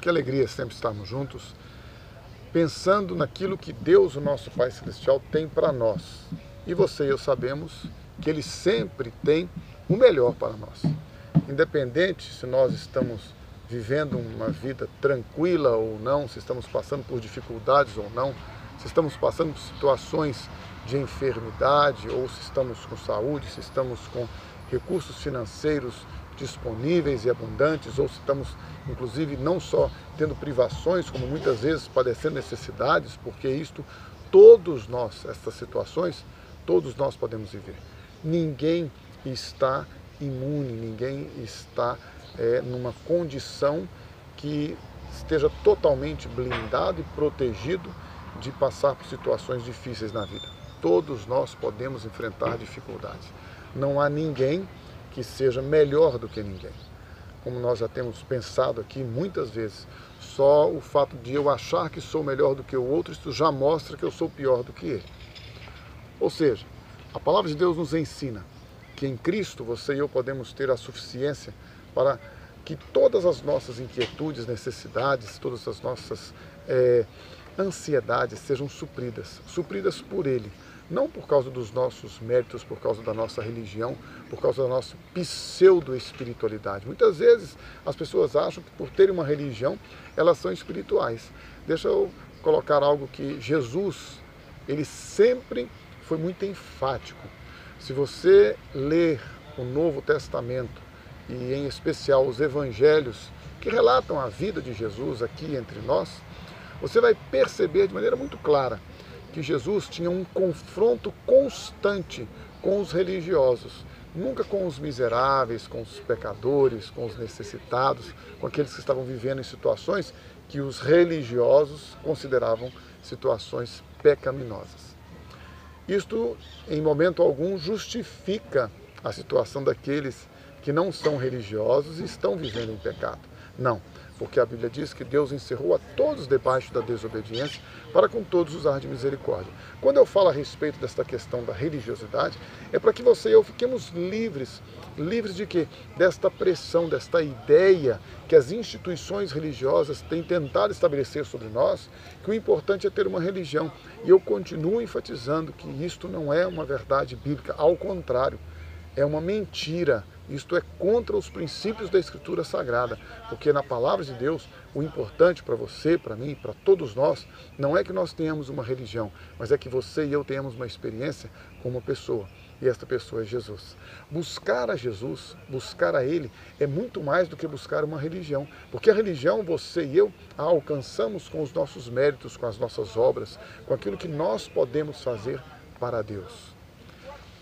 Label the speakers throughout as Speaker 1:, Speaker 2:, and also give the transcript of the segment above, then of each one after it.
Speaker 1: Que alegria sempre estarmos juntos, pensando naquilo que Deus, o nosso Pai Celestial, tem para nós. E você e eu sabemos que Ele sempre tem o melhor para nós. Independente se nós estamos vivendo uma vida tranquila ou não, se estamos passando por dificuldades ou não, se estamos passando por situações de enfermidade ou se estamos com saúde, se estamos com recursos financeiros disponíveis e abundantes, ou se estamos, inclusive, não só tendo privações, como muitas vezes padecendo necessidades, porque isto, todos nós, essas situações, todos nós podemos viver. Ninguém está imune, ninguém está é, numa condição que esteja totalmente blindado e protegido de passar por situações difíceis na vida. Todos nós podemos enfrentar dificuldades. Não há ninguém que seja melhor do que ninguém. Como nós já temos pensado aqui muitas vezes, só o fato de eu achar que sou melhor do que o outro, isso já mostra que eu sou pior do que ele. Ou seja, a palavra de Deus nos ensina que em Cristo você e eu podemos ter a suficiência para que todas as nossas inquietudes, necessidades, todas as nossas é, ansiedades sejam supridas, supridas por Ele, não por causa dos nossos méritos, por causa da nossa religião, por causa da nossa pseudo-espiritualidade. Muitas vezes as pessoas acham que por terem uma religião, elas são espirituais. Deixa eu colocar algo que Jesus, ele sempre foi muito enfático. Se você ler o Novo Testamento, e em especial os evangelhos que relatam a vida de Jesus aqui entre nós, você vai perceber de maneira muito clara que Jesus tinha um confronto constante com os religiosos, nunca com os miseráveis, com os pecadores, com os necessitados, com aqueles que estavam vivendo em situações que os religiosos consideravam situações pecaminosas. Isto, em momento algum, justifica a situação daqueles que não são religiosos e estão vivendo em pecado. Não, porque a Bíblia diz que Deus encerrou a todos debaixo da desobediência para com todos usar de misericórdia. Quando eu falo a respeito desta questão da religiosidade, é para que você e eu fiquemos livres. Livres de quê? Desta pressão, desta ideia que as instituições religiosas têm tentado estabelecer sobre nós, que o importante é ter uma religião. E eu continuo enfatizando que isto não é uma verdade bíblica, ao contrário, é uma mentira isto é contra os princípios da Escritura Sagrada, porque na palavra de Deus, o importante para você, para mim, para todos nós, não é que nós tenhamos uma religião, mas é que você e eu tenhamos uma experiência com uma pessoa. E esta pessoa é Jesus. Buscar a Jesus, buscar a Ele, é muito mais do que buscar uma religião. Porque a religião, você e eu, a alcançamos com os nossos méritos, com as nossas obras, com aquilo que nós podemos fazer para Deus.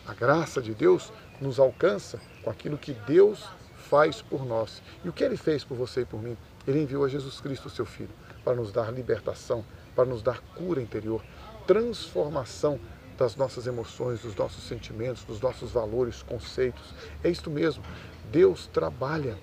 Speaker 1: A graça de Deus nos alcança com aquilo que Deus faz por nós. E o que Ele fez por você e por mim? Ele enviou a Jesus Cristo, seu Filho, para nos dar libertação, para nos dar cura interior, transformação das nossas emoções, dos nossos sentimentos, dos nossos valores, conceitos. É isto mesmo. Deus trabalha,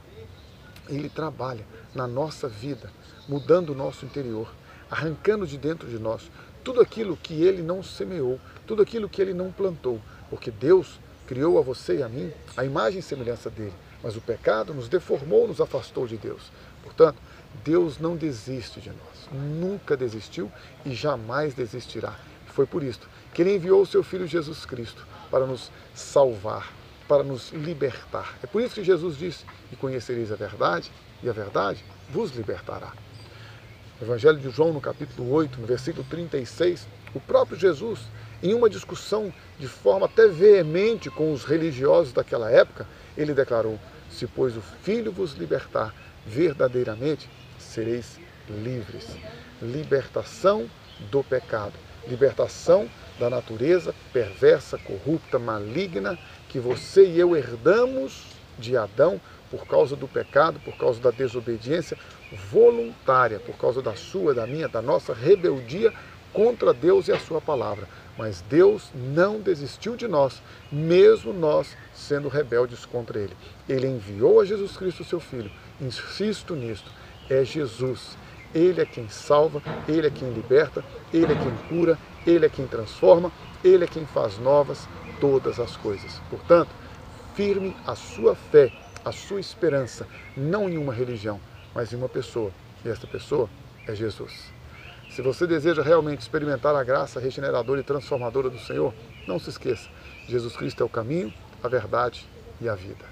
Speaker 1: Ele trabalha na nossa vida, mudando o nosso interior, arrancando de dentro de nós tudo aquilo que Ele não semeou, tudo aquilo que Ele não plantou, porque Deus criou a você e a mim a imagem e semelhança dele, mas o pecado nos deformou, nos afastou de Deus. Portanto, Deus não desiste de nós, nunca desistiu e jamais desistirá. Foi por isso que ele enviou o seu filho Jesus Cristo para nos salvar, para nos libertar. É por isso que Jesus disse: "E conhecereis a verdade, e a verdade vos libertará". Evangelho de João, no capítulo 8, no versículo 36, o próprio Jesus em uma discussão de forma até veemente com os religiosos daquela época, ele declarou: Se, pois, o Filho vos libertar, verdadeiramente sereis livres. Libertação do pecado, libertação da natureza perversa, corrupta, maligna que você e eu herdamos de Adão por causa do pecado, por causa da desobediência voluntária, por causa da sua, da minha, da nossa rebeldia contra Deus e a sua palavra. Mas Deus não desistiu de nós, mesmo nós sendo rebeldes contra Ele. Ele enviou a Jesus Cristo, seu Filho. Insisto nisto, é Jesus. Ele é quem salva, Ele é quem liberta, Ele é quem cura, Ele é quem transforma, Ele é quem faz novas todas as coisas. Portanto, firme a sua fé, a sua esperança, não em uma religião, mas em uma pessoa, E esta pessoa é Jesus. Se você deseja realmente experimentar a graça regeneradora e transformadora do Senhor, não se esqueça: Jesus Cristo é o caminho, a verdade e a vida.